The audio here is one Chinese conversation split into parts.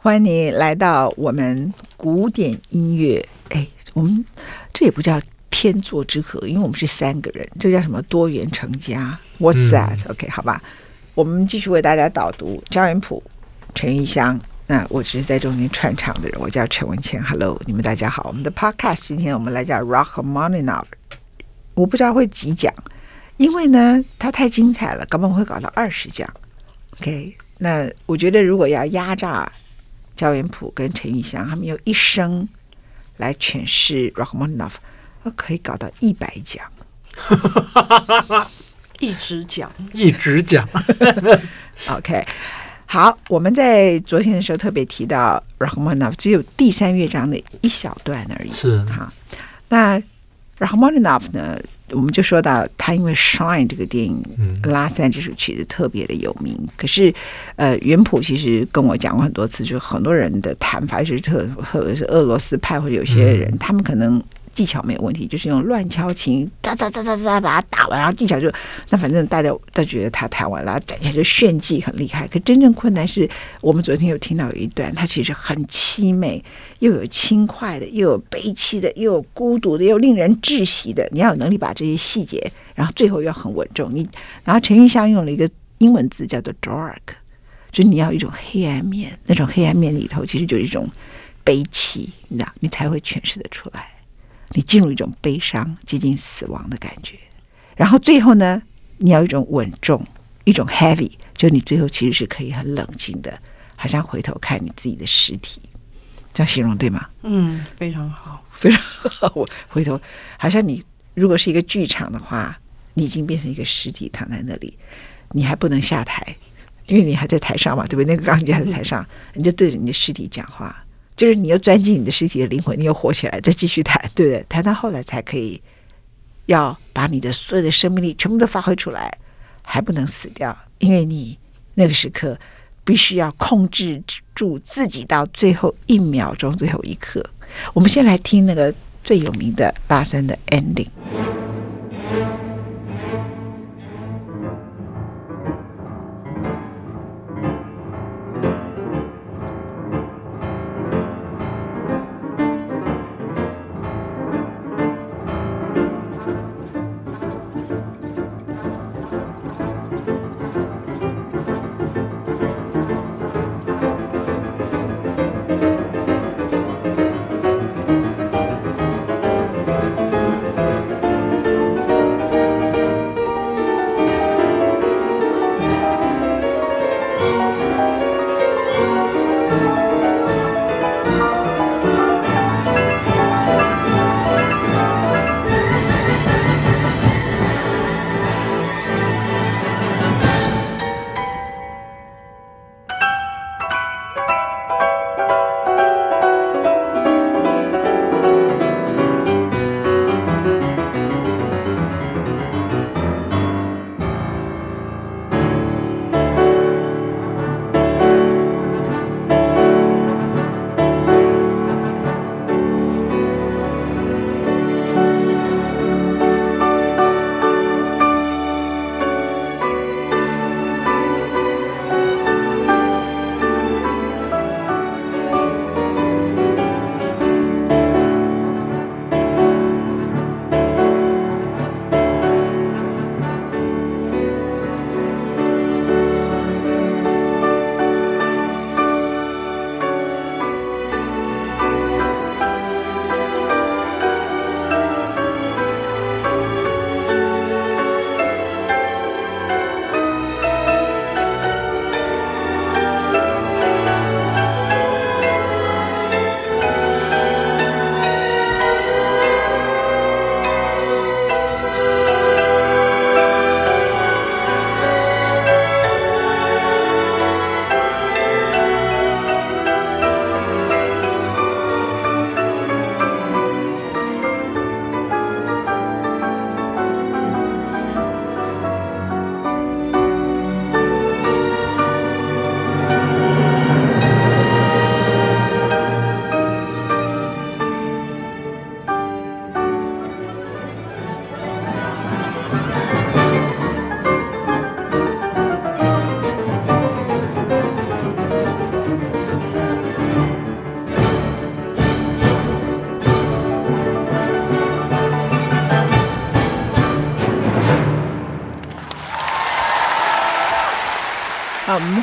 欢迎你来到我们古典音乐。哎，我们这也不叫天作之合，因为我们是三个人，这叫什么多元成家？What's that？OK，、嗯、好吧。我们继续为大家导读焦元溥、陈玉香。那我只是在中间串场的人，我叫陈文谦。Hello，你们大家好。我们的 Podcast 今天我们来讲 Rachmaninoff，我不知道会几讲，因为呢它太精彩了，根本会搞到二十讲。OK，那我觉得如果要压榨。焦元溥跟陈玉祥，他们用一生来诠释 Rachmaninoff，可以搞到一百讲，一直讲，一直讲。OK，好，我们在昨天的时候特别提到 Rachmaninoff，只有第三乐章的一小段而已。是哈，那 Rachmaninoff 呢？我们就说到他，因为《Shine》这个电影，《拉塞》这首曲子特别的有名。可是，呃，原谱其实跟我讲过很多次，就是很多人的弹法是特，或者是俄罗斯派或者有些人，他们可能。技巧没有问题，就是用乱敲琴，喳喳喳喳喳把它打完，然后技巧就那反正大家都觉得他弹完了，站起来就炫技很厉害。可真正困难是我们昨天有听到有一段，它其实很凄美，又有轻快的，又有悲戚的，又有孤独的，又令人窒息的。你要有能力把这些细节，然后最后要很稳重。你然后陈毓襄用了一个英文字叫做 dark，就你要一种黑暗面，那种黑暗面里头其实就是一种悲戚，你知道，你才会诠释得出来。你进入一种悲伤、接近死亡的感觉，然后最后呢，你要一种稳重、一种 heavy，就你最后其实是可以很冷静的，好像回头看你自己的尸体，这样形容对吗？嗯，非常好，非常好。我回头好像你如果是一个剧场的话，你已经变成一个尸体躺在那里，你还不能下台，因为你还在台上嘛，对不对？那个钢琴还在台上，你就对着你的尸体讲话。就是你又钻进你的尸体的灵魂，你又活起来，再继续弹，对不对？弹到后来才可以，要把你的所有的生命力全部都发挥出来，还不能死掉，因为你那个时刻必须要控制住自己到最后一秒钟、最后一刻。我们先来听那个最有名的拉森的 ending。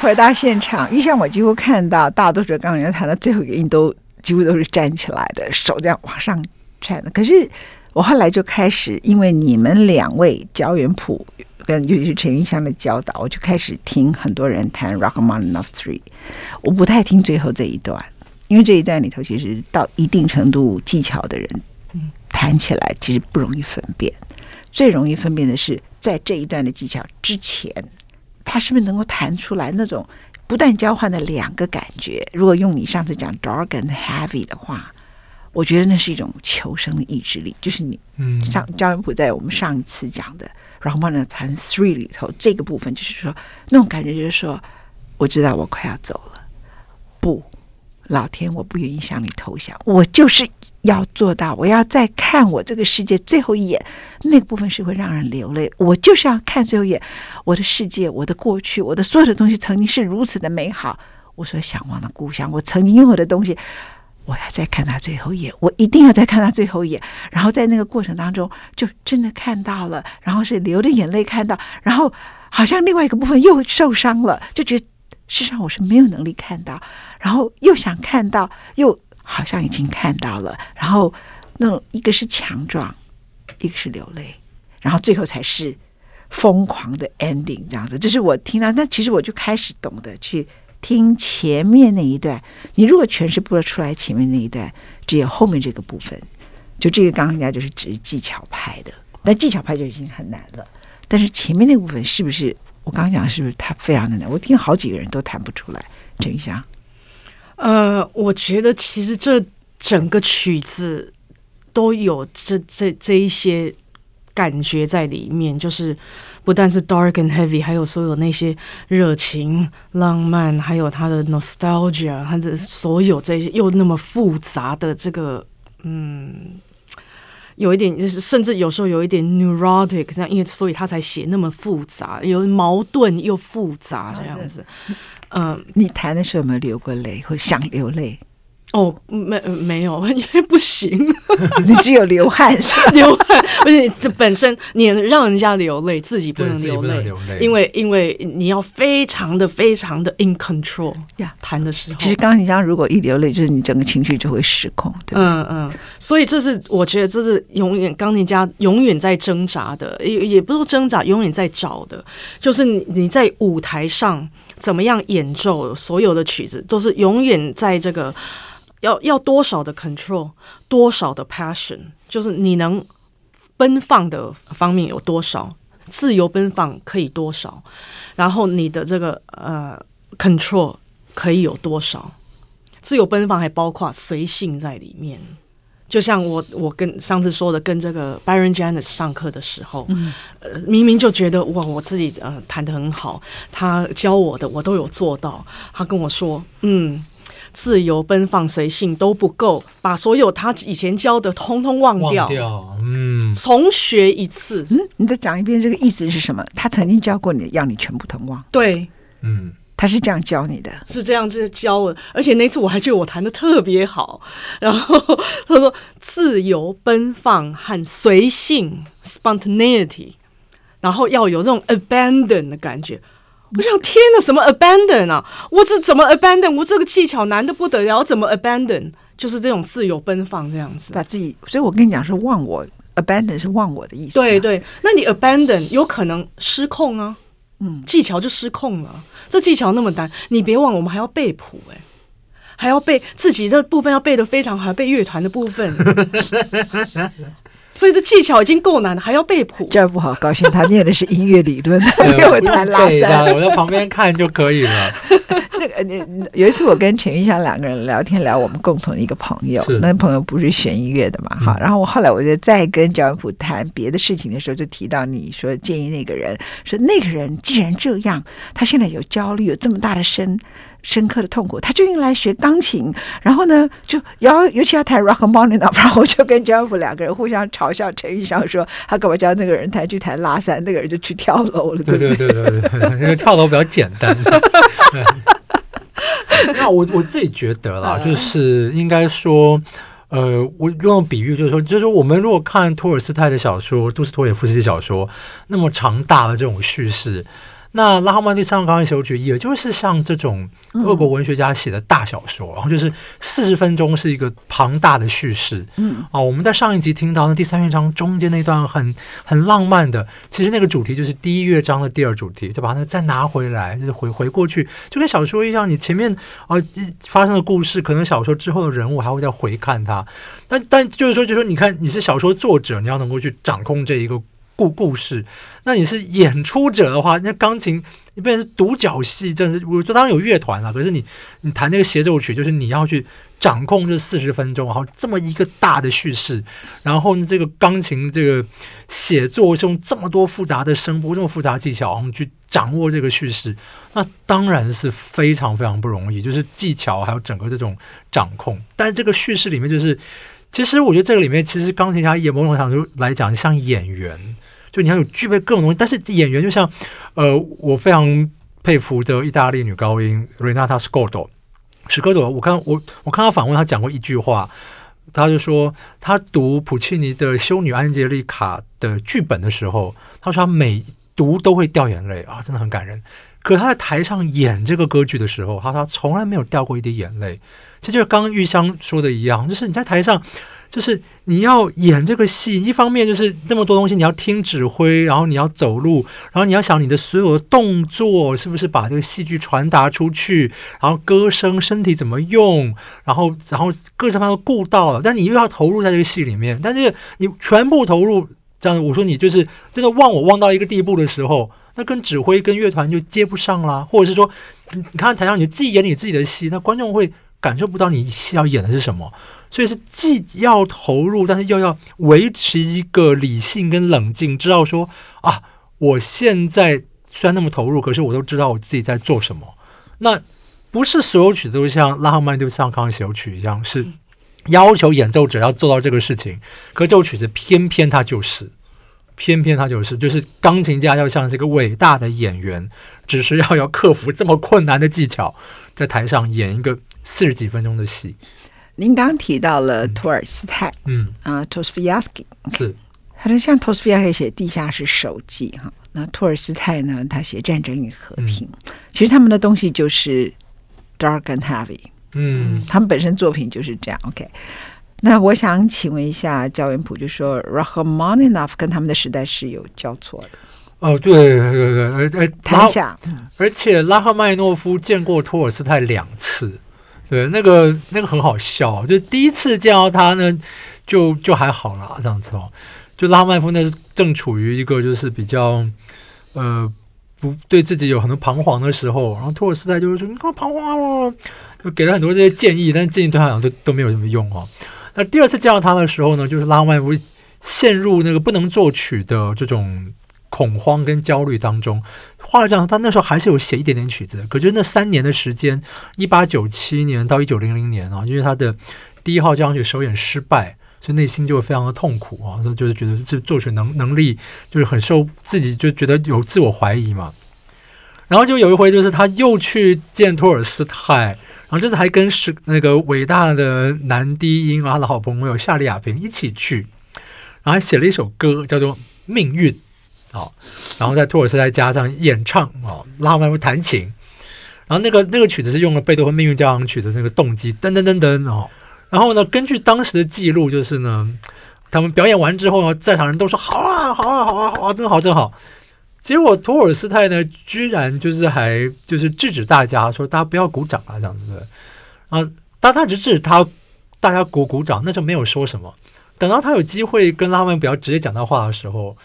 回到现场，一向我几乎看到大多数钢琴家弹到最后一个音都几乎都是站起来的，手这样往上颤的。可是我后来就开始，因为你们两位焦元溥跟尤其是陈云香的教导，我就开始听很多人弹 Rachmaninoff Three，我不太听最后这一段，因为这一段里头其实到一定程度技巧的人，弹起来其实不容易分辨。最容易分辨的是在这一段的技巧之前，他是不是能够弹出来那种不断交换的两个感觉？如果用你上次讲 dark and heavy 的话，我觉得那是一种求生的意志力，就是你上焦元溥在我们上一次讲的。然后慢慢弹 three 里头这个部分，就是说那种感觉，就是说我知道我快要走了，不，老天，我不愿意向你投降，我就是要做到，我要再看我这个世界最后一眼，那个部分是会让人流泪，我就是要看最后一眼，我的世界，我的过去，我的所有的东西曾经是如此的美好，我所向往的故乡，我曾经拥有的东西。我要再看他最后一眼，我一定要再看他最后一眼。然后在那个过程当中，就真的看到了，然后是流着眼泪看到，然后好像另外一个部分又受伤了，就觉得事实上我是没有能力看到，然后又想看到，又好像已经看到了，然后那种一个是强壮，一个是流泪，然后最后才是疯狂的 ending 这样子。这是我听到，那其实我就开始懂得去。听前面那一段，你如果诠释不出来前面那一段，只有后面这个部分，就这个钢琴家就是只是技巧派的，那技巧派就已经很难了。但是前面那部分是不是我刚刚讲是不是他非常的难？我听好几个人都弹不出来。陈昀湘，呃，我觉得其实这整个曲子都有这这这一些感觉在里面，就是。不但是 dark and heavy，还有所有那些热情、浪漫，还有他的 nostalgia，还有所有这些又那么复杂的这个，嗯，有一点就是，甚至有时候有一点 neurotic，这样，因为所以他才写那么复杂，有矛盾又复杂这样子。嗯，你弹的时候有没有流过泪，或想流泪？哦，没没有，因为不行，你只有流汗是吧？流汗，而且这本身你让人家流泪，自己不能流泪，因为因为你要非常的非常的 in control 呀，弹的时候。其实钢琴家如果一流泪，就是你整个情绪就会失控，对嗯嗯，所以这是我觉得这是永远钢琴家永远在挣扎的，也也不是挣扎，永远在找的，就是你你在舞台上怎么样演奏所有的曲子，都是永远在这个。要要多少的 control，多少的 passion，就是你能奔放的方面有多少，自由奔放可以多少，然后你的这个呃 control 可以有多少？自由奔放还包括随性在里面。就像我我跟上次说的，跟这个 Byron Janis 上课的时候，嗯、呃，明明就觉得哇，我自己呃弹的很好，他教我的我都有做到，他跟我说，嗯。自由奔放、随性都不够，把所有他以前教的通通忘掉，忘掉，嗯，重学一次。嗯，你再讲一遍，这个意思是什么？他曾经教过你，要你全部通忘。对，嗯，他是这样教你的，是这样子教我。而且那次我还觉得我弹的特别好。然后他说：“自由奔放和随性 （spontaneity），然后要有这种 abandon 的感觉。”我想，天哪，什么 abandon 啊？我这怎么 abandon？我这个技巧难的不得了，怎么 abandon？就是这种自由奔放这样子，把自己。所以我跟你讲，是忘我 abandon 是忘我的意思啊。对对，那你 abandon 有可能失控啊，嗯，技巧就失控了。这技巧那么难，你别忘，我们还要背谱哎，还要背自己这部分要背得非常好，要背乐团的部分。所以这技巧已经够难了，还要背谱。这不好高兴，他念的是音乐理论，没有弹拉三，我在旁边看就可以了。那个，你有一次我跟陈玉祥两个人聊天，聊我们共同的一个朋友，那朋友不是学音乐的嘛，哈。然后我后来我就再跟焦元溥谈别的事情的时候，就提到你说建议那个人，说那个人既然这样，他现在有焦虑，有这么大的身。深刻的痛苦，他就用来学钢琴，然后呢，就要尤其要弹 Rachmaninoff，然后我就跟 Jeff 两个人互相嘲笑陈玉祥说，他干嘛叫那个人弹去弹拉三，那个人就去跳楼了，对对对对对，因为跳楼比较简单。那我我自己觉得啦，就是应该说，呃，我用比喻就是说，就是说我们如果看托尔斯泰的小说，杜斯托也夫斯基小说，那么长大的这种叙事。那拉赫曼尼诺夫钢琴协奏曲，也就是像这种俄国文学家写的大小说，然后就是四十分钟是一个庞大的叙事。嗯，啊，我们在上一集听到那第三乐章中间那段很很浪漫的，其实那个主题就是第一乐章的第二主题，就把它再拿回来，就是回回过去，就跟小说一样，你前面啊发生的故事，可能小说之后的人物还会再回看它。但但就是说，就是说，你看你是小说作者，你要能够去掌控这一个。故故事，那你是演出者的话，那钢琴你变成是独角戏，真是我就当然有乐团了，可是你你弹那个协奏曲，就是你要去掌控这四十分钟，然后这么一个大的叙事，然后呢，这个钢琴这个写作是用这么多复杂的声波，这么复杂技巧，然后去掌握这个叙事，那当然是非常非常不容易，就是技巧还有整个这种掌控，但这个叙事里面就是。其实我觉得这个里面，其实钢琴家也某种程度来讲像演员，就你要有具备各种东西。但是演员就像，呃，我非常佩服的意大利女高音 Renata Scotto，史科朵。我看我我看他访问，他讲过一句话，他就说他读普契尼的《修女安杰丽卡》的剧本的时候，他说他每读都会掉眼泪啊，真的很感人。可他在台上演这个歌剧的时候，他他从来没有掉过一滴眼泪。这就是刚刚玉香说的一样，就是你在台上，就是你要演这个戏，一方面就是那么多东西，你要听指挥，然后你要走路，然后你要想你的所有的动作是不是把这个戏剧传达出去，然后歌声、身体怎么用，然后然后各方面都顾到了，但你又要投入在这个戏里面，但这个你全部投入，这样我说你就是真的忘我忘到一个地步的时候，那跟指挥跟乐团就接不上啦，或者是说，你看台上你自己演你自己的戏，那观众会。感受不到你戏要演的是什么，所以是既要投入，但是又要维持一个理性跟冷静，知道说啊，我现在虽然那么投入，可是我都知道我自己在做什么。那不是所有曲子都像拉赫曼尼诺夫钢琴协曲一样，是要求演奏者要做到这个事情。可这首曲子偏偏它就是，偏偏它就是，就是钢琴家要像这个伟大的演员，只是要要克服这么困难的技巧，在台上演一个。四十几分钟的戏，您刚提到了托尔斯泰，嗯。啊，托斯维亚斯基是，他说像托斯维亚斯基写《地下室手记》哈，那托尔斯泰呢，他写《战争与和平》，嗯，其实他们的东西就是 dark and heavy，嗯，他们本身作品就是这样。OK，那我想请问一下焦元溥，就说拉赫曼尼诺夫跟他们的时代是有交错的。哦，对对对对，而而谈一下，而且拉赫曼诺夫见过托尔斯泰两次。对，那个那个很好笑，就第一次见到他呢，就就还好啦，这样子哦。就拉曼夫那正处于一个就是比较呃不对自己有很多彷徨的时候，然后托尔斯泰就是说你干嘛彷徨哦，就给了很多这些建议，但建议对他来讲都都没有什么用哦。那第二次见到他的时候呢，就是拉曼夫陷入那个不能作曲的这种。恐慌跟焦虑当中，画了这样，他那时候还是有写一点点曲子。可是那三年的时间，一八九七年到一九零零年啊，因为他的第一号交响曲首演失败，所以内心就非常的痛苦啊，所以就是觉得这作曲能能力就是很受自己就觉得有自我怀疑嘛。然后就有一回，就是他又去见托尔斯泰，然后这次还跟是那个伟大的男低音啊，他的好朋友夏利亚平一起去，然后还写了一首歌叫做《命运》。好，然后在托尔斯泰加上演唱哦，拉赫曼会弹琴，然后那个那个曲子是用了贝多芬命运交响曲的那个动机，噔噔噔噔哦。然后呢，根据当时的记录，就是呢，他们表演完之后呢，在场人都说好啊，好啊，好啊，好啊，真好，真好。结果托尔斯泰呢，居然就是还就是制止大家说，大家不要鼓掌啊，这样子的啊。当他只制止他大家鼓鼓掌，那就没有说什么。等到他有机会跟拉赫曼比较直接讲到话的时候。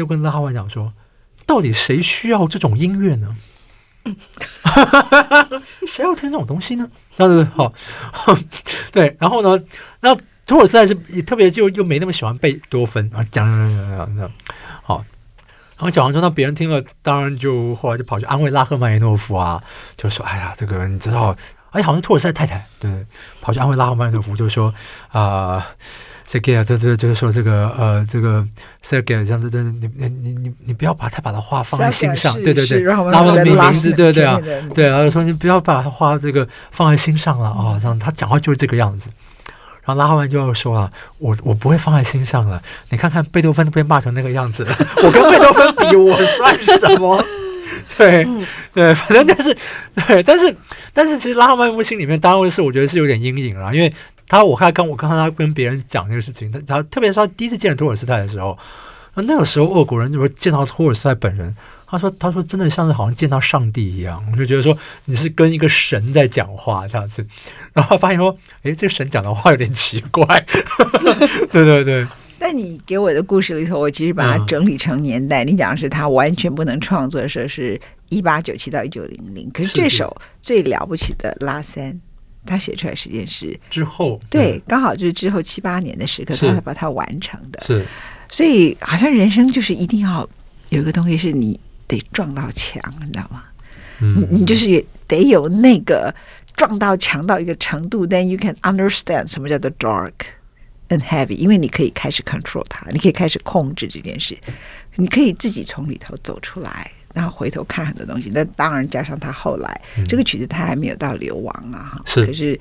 就跟拉赫曼讲说，到底谁需要这种音乐呢？谁要听这种东西呢？好，对。然后呢，那托尔斯泰是也特别就又没那么喜欢贝多芬啊，讲讲讲讲讲，好。然后讲完之后，那别人听了，当然就后来就跑去安慰拉赫曼尼诺夫啊，就说：“哎呀，这个你知道，哎，好像是托尔斯泰太太，对，跑去安慰拉赫曼尼诺夫，就说啊。呃”这个啊，对对，就是说这个呃，这个 Sergei 这样子，对对，你你你你你不要把他把他话放在心上，对对对，拉赫曼的名字，对对啊，对然后，说你不要把他话这个放在心上了啊，这样他讲话就是这个样子。然后拉赫曼就要说了，我我不会放在心上了，你看看贝多芬都被骂成那个样子了，我跟贝多芬比，我算什么？对、嗯、对，反正就是对，但是但是其实拉赫曼尼诺夫心里面当然是我觉得是有点阴影了，因为他我还跟我看到他跟别人讲这个事情，他他特别是他第一次见了托尔斯泰的时候，那那个时候俄国人就是见到托尔斯泰本人。他说：“他说真的像是好像见到上帝一样，我就觉得说你是跟一个神在讲话这样子，然后发现说，诶，这个神讲的话有点奇怪。”对对对。但你给我的故事里头，我其实把它整理成年代。嗯、你讲的是他完全不能创作的时候，是一八九七到一九零零。可是这首最了不起的拉三，他写出来时间是之后，对，嗯、刚好就是之后七八年的时刻，他才把它完成的。是，所以好像人生就是一定要有一个东西是你。得撞到墙，你知道吗？嗯、你你就是得有那个撞到墙到一个程度，then you can understand 什么叫做 dark and heavy，因为你可以开始 control 它，你可以开始控制这件事，你可以自己从里头走出来，然后回头看很多东西。那当然加上他后来、嗯、这个曲子，他还没有到流亡啊，是。可是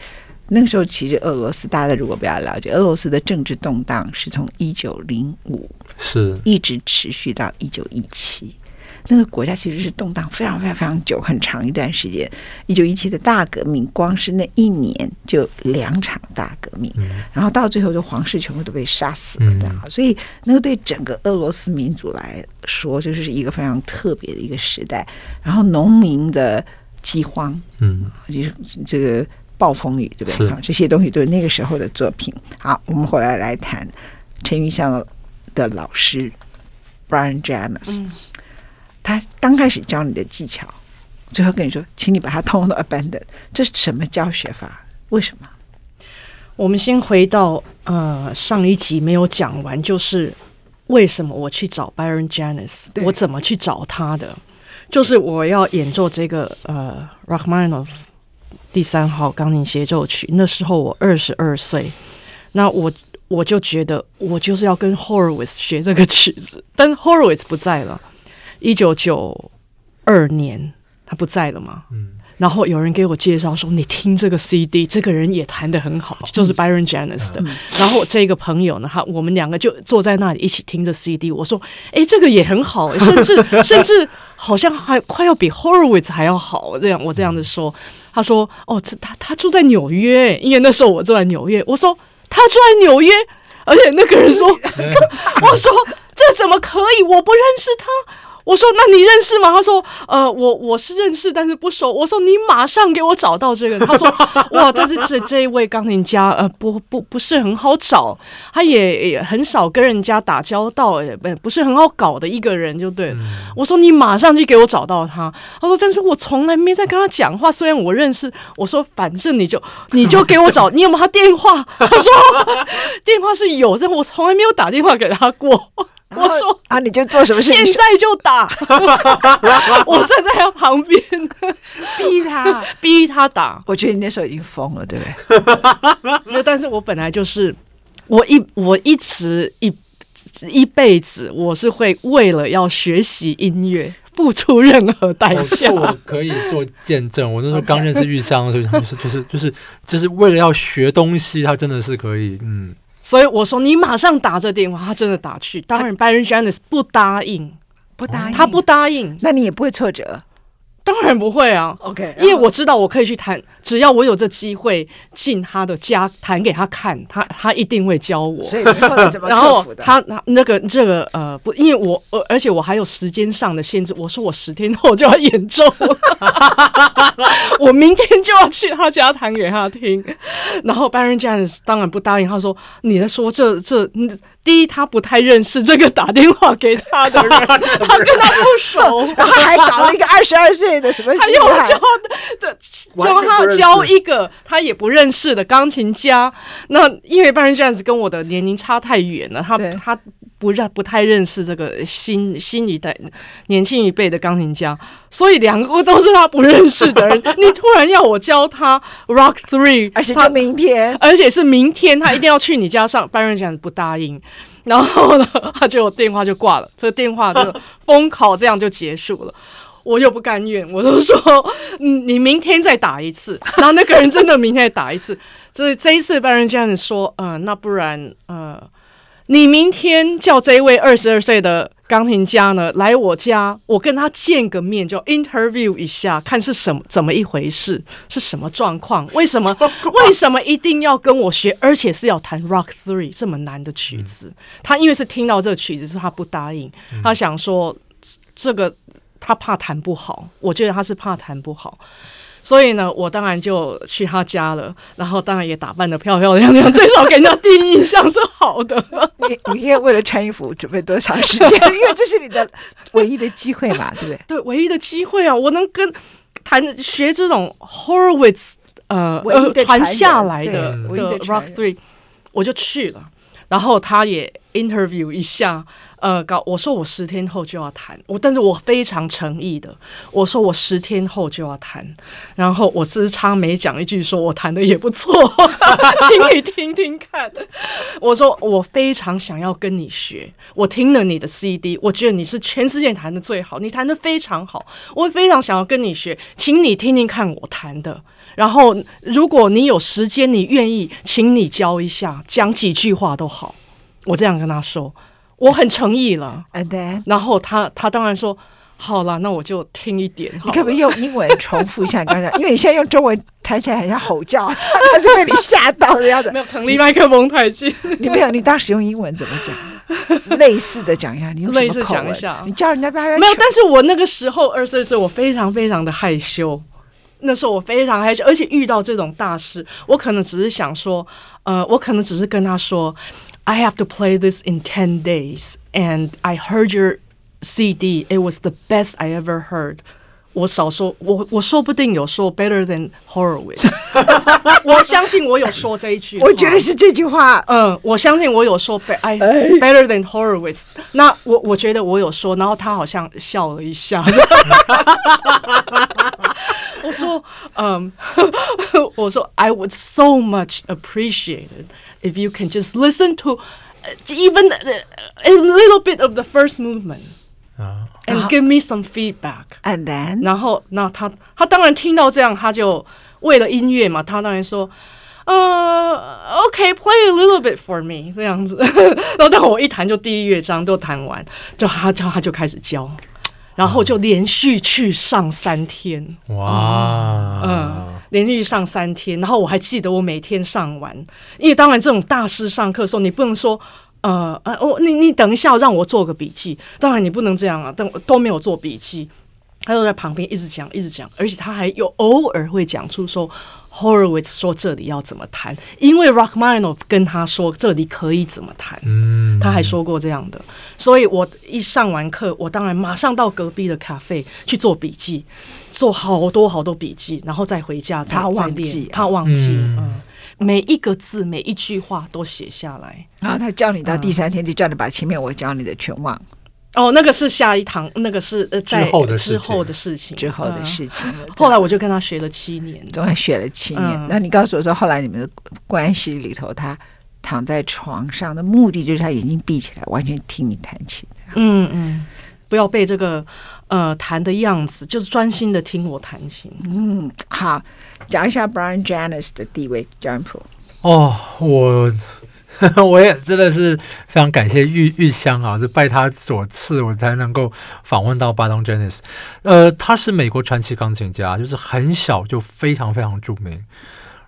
那个时候，其实俄罗斯大家如果比较了解，俄罗斯的政治动荡是从一九零五是一直持续到一九一七。那个国家其实是动荡非常非常非常久，很长一段时间。一九一七的大革命，光是那一年就两场大革命，嗯、然后到最后，就皇室全部都被杀死了的。嗯、所以，那个对整个俄罗斯民族来说，就是一个非常特别的一个时代。然后，农民的饥荒，嗯，就是这个暴风雨，对不对？啊，这些东西都是那个时候的作品。好，我们回来来谈陈云香的老师 Brian James，。嗯他刚开始教你的技巧，最后跟你说，请你把它通通都 abandon，这是什么教学法？为什么？我们先回到呃上一集没有讲完，就是为什么我去找 Byron Janis，我怎么去找他的？就是我要演奏这个呃 Rachmaninoff 第三号钢琴协奏曲，那时候我二十二岁，那我我就觉得我就是要跟 Horowitz 学这个曲子，但 Horowitz 不在了。一九九二年，他不在了嘛？嗯，然后有人给我介绍说：“你听这个 CD，这个人也弹得很好，就是 Byron Janis 的。嗯”然后这个朋友呢，他我们两个就坐在那里一起听着 CD。我说：“哎，这个也很好，甚至 甚至好像还快要比 Horowitz 还要好。”这样我这样子说，他说：“哦，这他他住在纽约，因为那时候我住在纽约。”我说：“他住在纽约，而且那个人说，我说这怎么可以？我不认识他。”我说：“那你认识吗？”他说：“呃，我我是认识，但是不熟。”我说：“你马上给我找到这个。”他说：“哇，但是这这一位钢琴家，呃，不不不是很好找，他也也很少跟人家打交道，也不不是很好搞的一个人，就对了。嗯”我说：“你马上去给我找到他。”他说：“但是我从来没在跟他讲话，虽然我认识。”我说：“反正你就你就给我找，你有没有他电话？”他说：“ 电话是有，但我从来没有打电话给他过。”我说啊，你就做什么事？现在就打！我站在他旁边，逼他，逼他打。我觉得你那时候已经疯了，对不对？但是我本来就是，我一我一直一一辈子，我是会为了要学习音乐付出任何代价。我可以做见证。我那时候刚认识玉香的时候，就是就是就是就是为了要学东西，他真的是可以，嗯。所以我说你马上打这电话，他真的打去。当然，Byron Janis 不答应，不答应，他不答应，那你也不会挫折。当然不会啊，OK，因为我知道我可以去弹，只要我有这机会进他的家弹给他看，他他一定会教我。所以然后他那个这个呃不，因为我呃而且我还有时间上的限制，我说我十天后就要演奏，我明天就要去他家弹给他听。然后 Baron j a n e s 当然不答应，他说你在说这这第一，他不太认识这个打电话给他的人，他跟他不熟，然后还搞了一个二十二岁。他又教的，教他教一个他也不认识的钢琴家。那因为 Byron Janis 跟我的年龄差太远了，他他不认不太认识这个新新一代年轻一辈的钢琴家，所以两个都是他不认识的人。你突然要我教他 Rock Three，而且他明天，而且是明天，他一定要去你家上。Byron Janis 不答应，然后呢，他就电话就挂了，这个电话就封考，这样就结束了。我又不甘愿，我都说，你明天再打一次。然后那个人真的明天再打一次。所以这一次，Byron Janis 说，嗯、呃，那不然，呃，你明天叫这位二十二岁的钢琴家呢来我家，我跟他见个面，就 interview 一下，看是什么怎么一回事，是什么状况？为什么为什么一定要跟我学，而且是要弹 Rock Three 这么难的曲子？嗯、他因为是听到这个曲子，所以他不答应。嗯、他想说这个他怕弹不好，我觉得他是怕弹不好。所以呢，我当然就去他家了，然后当然也打扮得漂漂亮亮，最少给人家第一印象是好的。你你现在为了穿衣服准备多长时间？因为这是你的唯一的机会嘛，对不对？对，唯一的机会啊！我能跟谈学这种 Horowitz 呃呃传下来的的 Rock Three，我就去了，然后他也 interview 一下。呃，搞我说我十天后就要谈，我但是我非常诚意的，我说我十天后就要谈，然后我只差没讲一句说我谈的也不错，请你听听看。我说我非常想要跟你学，我听了你的 CD，我觉得你是全世界弹的最好，你弹的非常好，我非常想要跟你学，请你听听看我弹的，然后如果你有时间，你愿意，请你教一下，讲几句话都好，我这样跟他说。我很诚意了，And then? 然后他他当然说好了，那我就听一点。你可不可以用英文重复一下刚才？因为你现在用中文弹起来很像吼叫，他就被你吓到的样子。没有，离麦克风太近。你没有，你当时用英文怎么讲？类似的讲一下，你用？类似讲一下。你叫人家不要没有，但是我那个时候二十岁的时候，我非常非常的害羞。那时候我非常害羞，而且遇到这种大事，我可能只是想说，呃，我可能只是跟他说。I have to play this in ten days, and I heard your CD. It was the best I ever heard. 我少说，我我说不定有说 better than Horowitz。我相信我有说这一句话。我觉得是这句话。嗯，我相信我有说 be I better than Horowitz。那我我觉得我有说，然后他好像笑了一下。 我说，嗯，我说 I would so much appreciated if you can just listen to even a little bit of the first movement and give me some feedback. And then，然后，那他他当然听到这样，他就为了音乐嘛，他当然说，呃，OK，play a little bit for me 这样子。然后，当我一弹就第一乐章都弹完，就他教他就开始教。 然后就连续去上三天，哇，嗯，连续上三天。然后我还记得我每天上完，因为当然这种大师上课的时候，你不能说，呃，呃，我你你等一下让我做个笔记。当然你不能这样啊，但我都没有做笔记，他就在旁边一直讲一直讲，而且他还有偶尔会讲出说。Horowitz 说这里要怎么谈，因为 Rachmaninoff 跟他说这里可以怎么谈，嗯，他还说过这样的，所以我一上完课，我当然马上到隔壁的咖啡去做笔记，做好多好多笔记，然后再回家再他忘记，他忘记，嗯，嗯，每一个字每一句话都写下来，然后他叫你到第三天就叫你把前面我教你的全忘。哦，那个是下一堂，那个是呃，在之后的之后的事情，之后的事情。后来我就跟他学了七年，总共学了七年。那你告诉我说，后来你们的关系里头，他躺在床上的目的就是他眼睛闭起来，完全听你弹琴。嗯嗯，不要被这个呃弹的样子，就是专心的听我弹琴。嗯，好，讲一下 Brian Janis 的地位，江普。哦，我。我也真的是非常感谢玉玉香啊，就拜他所赐，我才能够访问到 Brian n i s。呃，他是美国传奇钢琴家，就是很小就非常非常著名，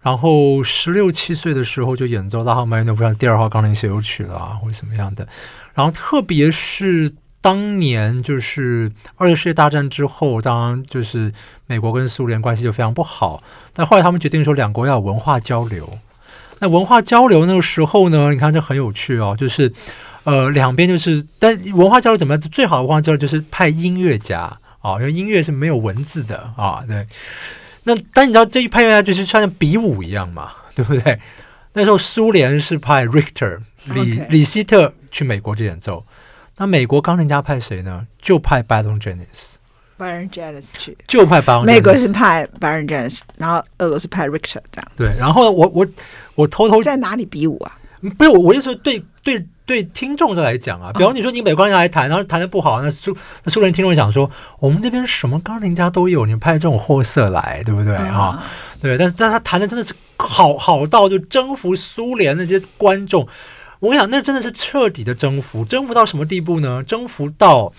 然后十六七岁的时候就演奏拉赫曼尼诺夫第二号钢琴协奏曲了啊，或者什么样的。然后特别是当年就是二次世界大战之后，当然就是美国跟苏联关系就非常不好，但后来他们决定说两国要有文化交流。那文化交流那个时候呢，你看这很有趣哦，就是，呃，两边就是，但文化交流怎么样？最好的文化交流就是派音乐家啊，因为音乐是没有文字的啊，对。那但你知道这一派音乐家就是像比武一样嘛，对不对？那时候苏联是派 Richter 李.李希特去美国去演奏，那美国钢琴家派谁呢？就派 Byron Janis。Byron Janis 去，就派 Byron。美国是派 Byron Janis，然后俄罗斯派 Richter 这样。对，然后我我我偷偷在哪里比武啊？不是我，我意思说对对对听众的来讲啊，比方你说你美国人来谈，然后谈的不好，那苏那苏联听众讲说，我们这边什么钢琴家都有，你派这种货色来，对不对啊？对，但是但他谈的真的是好好到就征服苏联那些观众。我讲，那真的是彻底的征服，征服到什么地步呢？征服到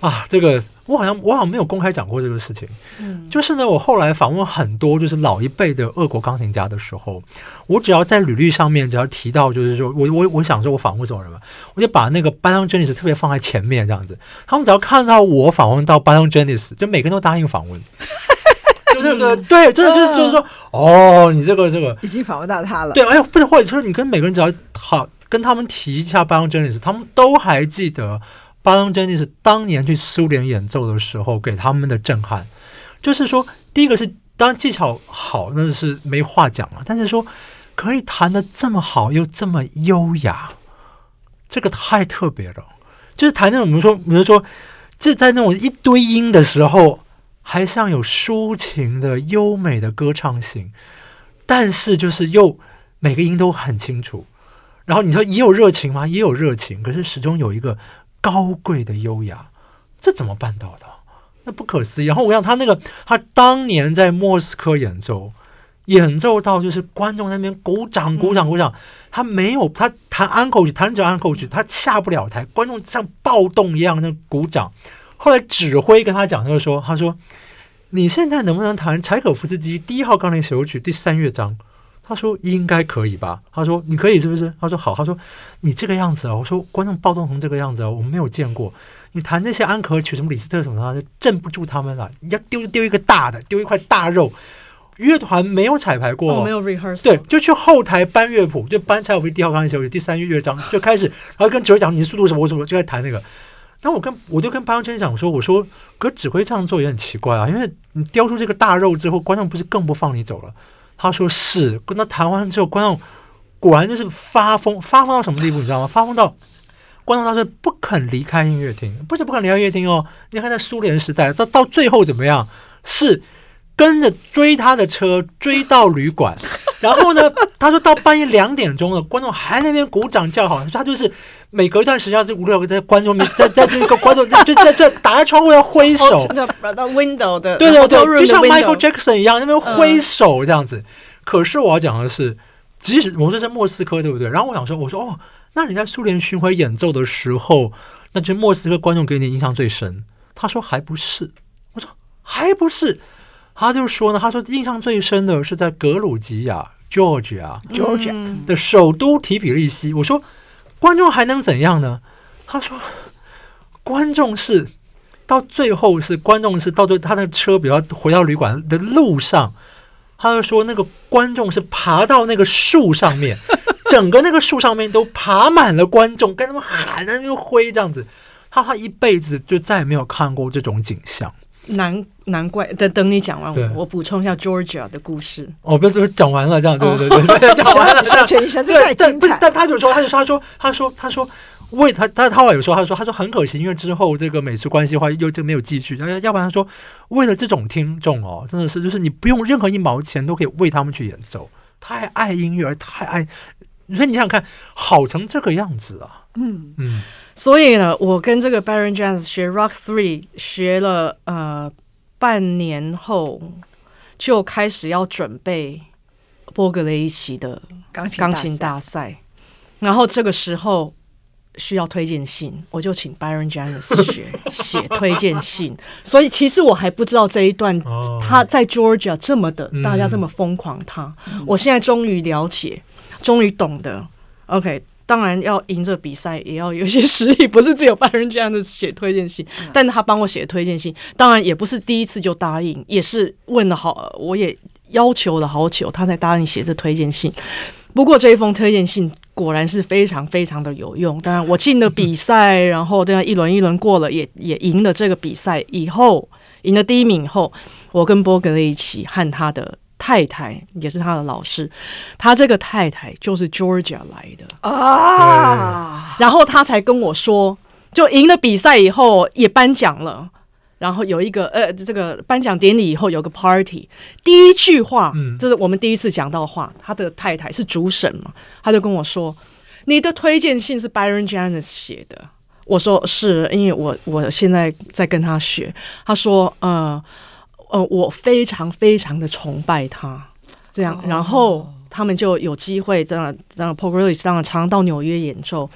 啊，这个我好像我好像没有公开讲过这个事情。嗯，就是呢，我后来访问很多就是老一辈的俄国钢琴家的时候，我只要在履历上面只要提到，就是说我我我想说我访问什么人嘛，我就把那个 Bjelland-Janis 特别放在前面这样子。他们只要看到我访问到 Bjelland-Janis，就每个人都答应访问。就那个对，真的就是就是说，哦，你这个这个已经访问到他了。对，哎呦，不是，或者说你跟每个人只要好。跟他们提一下巴扬珍尼斯，他们都还记得巴扬珍尼斯当年去苏联演奏的时候给他们的震撼。就是说，第一个是当然技巧好，那是没话讲了。但是说可以弹得这么好又这么优雅，这个太特别了。就是弹那种，比如说，比如说，就在那种一堆音的时候，还像有抒情的优美的歌唱性，但是就是又每个音都很清楚。然后你说也有热情吗？也有热情，可是始终有一个高贵的优雅，这怎么办到的？那不可思议。然后我想他那个，他当年在莫斯科演奏，演奏到就是观众那边鼓掌、鼓掌、鼓掌，他没有他弹安可曲，弹着安可曲，他下不了台，观众像暴动一样那鼓掌。后来指挥跟他讲，他就说：“他说你现在能不能弹柴可夫斯基第一号钢琴协奏曲第三乐章？”他说应该可以吧？他说你可以是不是？他说好。他说你这个样子啊，我说观众暴动成这个样子啊，我们没有见过。你弹那些安可曲什么李斯特什么的，镇不住他们了。你要丢就丢一个大的，丢一块大肉。乐团没有彩排过，哦、没有 rehearsal。对，就去后台搬乐谱，就搬柴可夫第一号钢琴曲第三乐章就开始，然后跟指挥讲你的速度什么我什么，就在弹那个。然后我跟我就跟巴扬珍讲说，我说可指挥这样做也很奇怪啊，因为你雕出这个大肉之后，观众不是更不放你走了？他说是，跟他谈完之后，观众果然就是发疯，发疯到什么地步，你知道吗？发疯到观众他是不肯离开音乐厅，不是不肯离开音乐厅哦。你看在苏联时代，到到最后怎么样？是跟着追他的车追到旅馆，然后呢，他说到半夜两点钟了，观众还在那边鼓掌叫好，他就是。每隔一段时间，这五六个在观众面，在在这个观众就在这打开窗户要挥手，到 window 的，对对对，就像 Michael Jackson 一样，那边挥手这样子。可是我要讲的是，即使我们这是莫斯科，对不对？然后我想说，我说哦，那你在苏联巡回演奏的时候，那就莫斯科观众给你印象最深。他说还不是，我说还不是，他就说呢，他说印象最深的是在格鲁吉亚 Georgia，Georgia 的首都提比利西。我说。观众还能怎样呢？他说：“观众是到最后是观众是到最后他的车，比如回到旅馆的路上，他就说那个观众是爬到那个树上面，整个那个树上面都爬满了观众，跟他们喊，那边挥这样子。他他一辈子就再也没有看过这种景象。难难怪，等等你讲完，我我补充一下 Georgia 的故事。哦，不是，不是讲完了，这样对对对对，讲完了。向全一下，这太精彩。但他就说，他就说，他说，他说，他说，为他他他有说，他说，他说很可惜，因为之后这个美苏关系的话又就没有继续。要要不然他说，为了这种听众哦，真的是就是你不用任何一毛钱都可以为他们去演奏，太爱音乐，太爱。所以你想想看，好成这个样子啊。嗯嗯。所以呢，我跟这个 Bjelland-Janis 学 Rock Three 学了呃半年后，就开始要准备波格雷奇的钢琴钢琴大赛。然后这个时候需要推荐信，我就请 Bjelland-Janis 学写推荐信。所以其实我还不知道这一段他在 Georgia 这么的大家这么疯狂他，他我现在终于了解，终于懂得。OK。当然要赢这比赛，也要有一些实力，不是只有 Bjelland-Janis 写推荐信。但他帮我写的推荐信，当然也不是第一次就答应，也是问了好，我也要求了好久，他才答应写这推荐信。不过这一封推荐信果然是非常非常的有用。当然我进了比赛，然后这样一轮一轮过了，也也赢了这个比赛以后，赢了第一名以后，我跟波格雷一起和他的。太太也是他的老师，他这个太太就是 Georgia 来的。啊，然后他才跟我说，就赢了比赛以后也颁奖了，然后有一个呃，这个颁奖典礼以后有个 party，第一句话，嗯，这是我们第一次讲到话，他的太太是主审嘛，他就跟我说，你的推荐信是 Bjelland-Janis 写的，我说是因为我我现在在跟他学，他说呃。呃，我非常非常的崇拜他，这样，然后他们就有机会这样，这样 Paul Grillitz 常常到纽约演奏。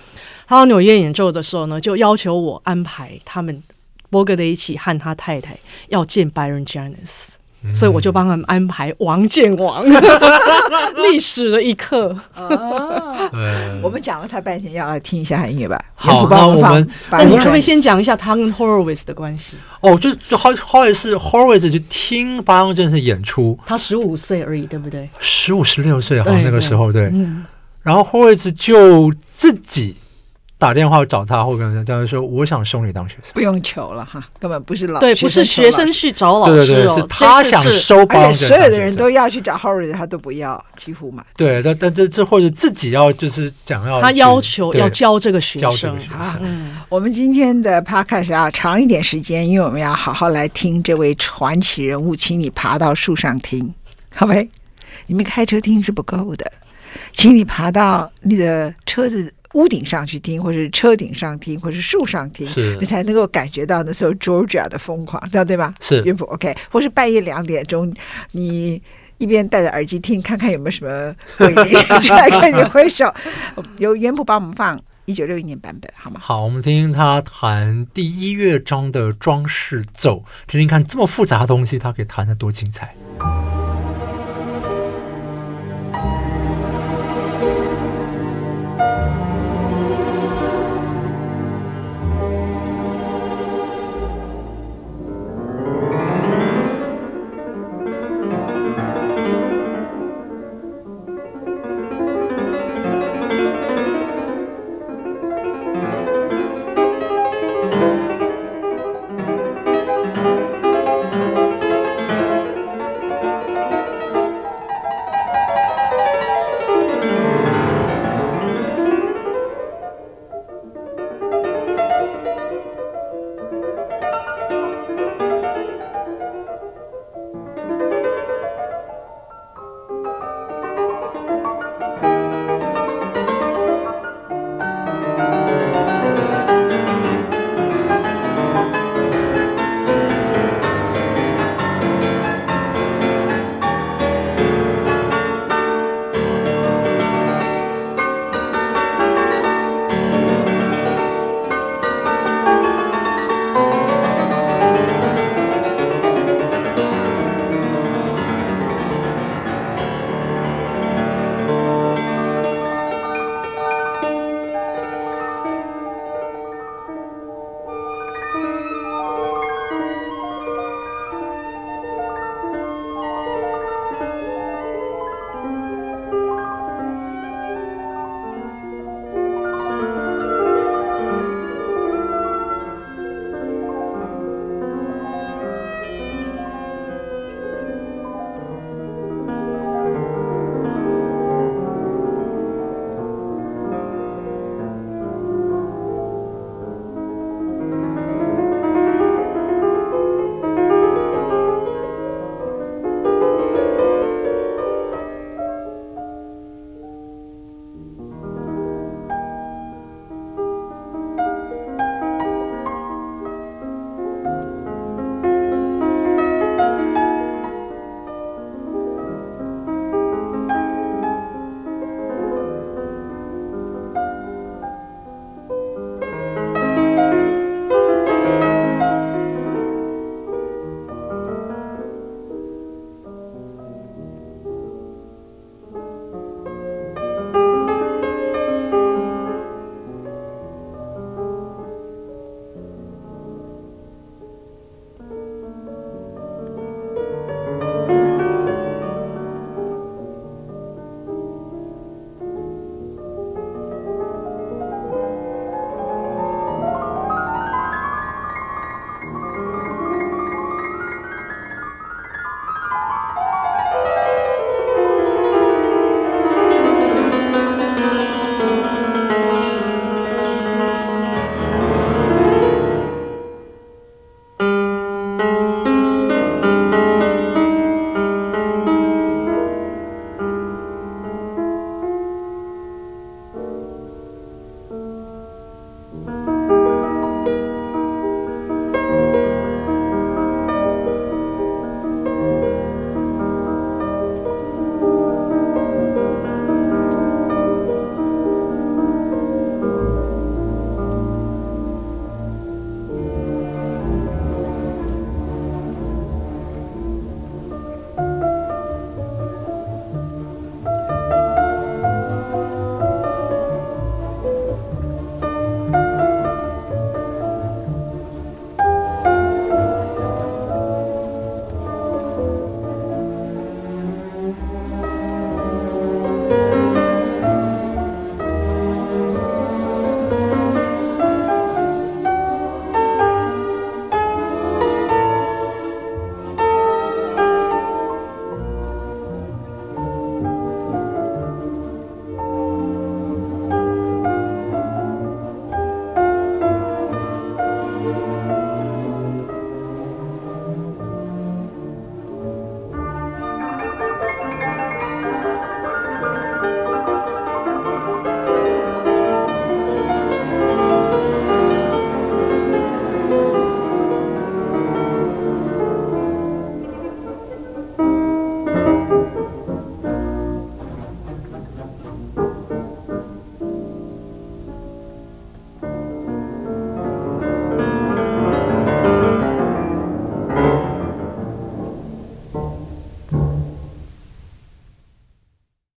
他到纽约演奏的时候呢，就要求我安排他们波格的一起和他太太要见 Byron Janis。所以我就帮他们安排王建王 历史的一刻。啊，我们讲了他半天，要来听一下音乐吧。好，那我们那你可不可以先讲一下他跟 Horowitz 的关系？哦，就就后后来是 Horowitz 就听巴扬正式演出，他十五岁而已，对不对？十五十六岁，好像那个时候对。嗯，然后 Horowitz 就自己。打电话找他，或跟他这样说：“我想收你当学生。”不用求了哈，根本不是老对，不是学生去找老师，对对对，是他想收，而且所有的人都要去找 Horowitz，他都不要，几乎嘛。对，但但这这或者自己要就是想要他要求要教这个学生啊。嗯，我们今天的 Podcast 要长一点时间，因为我们要好好来听这位传奇人物，请你爬到树上听，好呗？你们开车听是不够的，请你爬到你的车子。屋顶上去听，或者是车顶上听，或者是树上听，你才能够感觉到那时候 Georgia 的疯狂，知道对吗？是原普 OK，或是半夜两点钟，你一边戴着耳机听，看看有没有什么鬼灵出来跟你挥手。由原谱帮我们放一九六一年版本，好吗？好，我们听听他弹第一乐章的装饰奏，听听看这么复杂的东西，他可以弹得多精彩。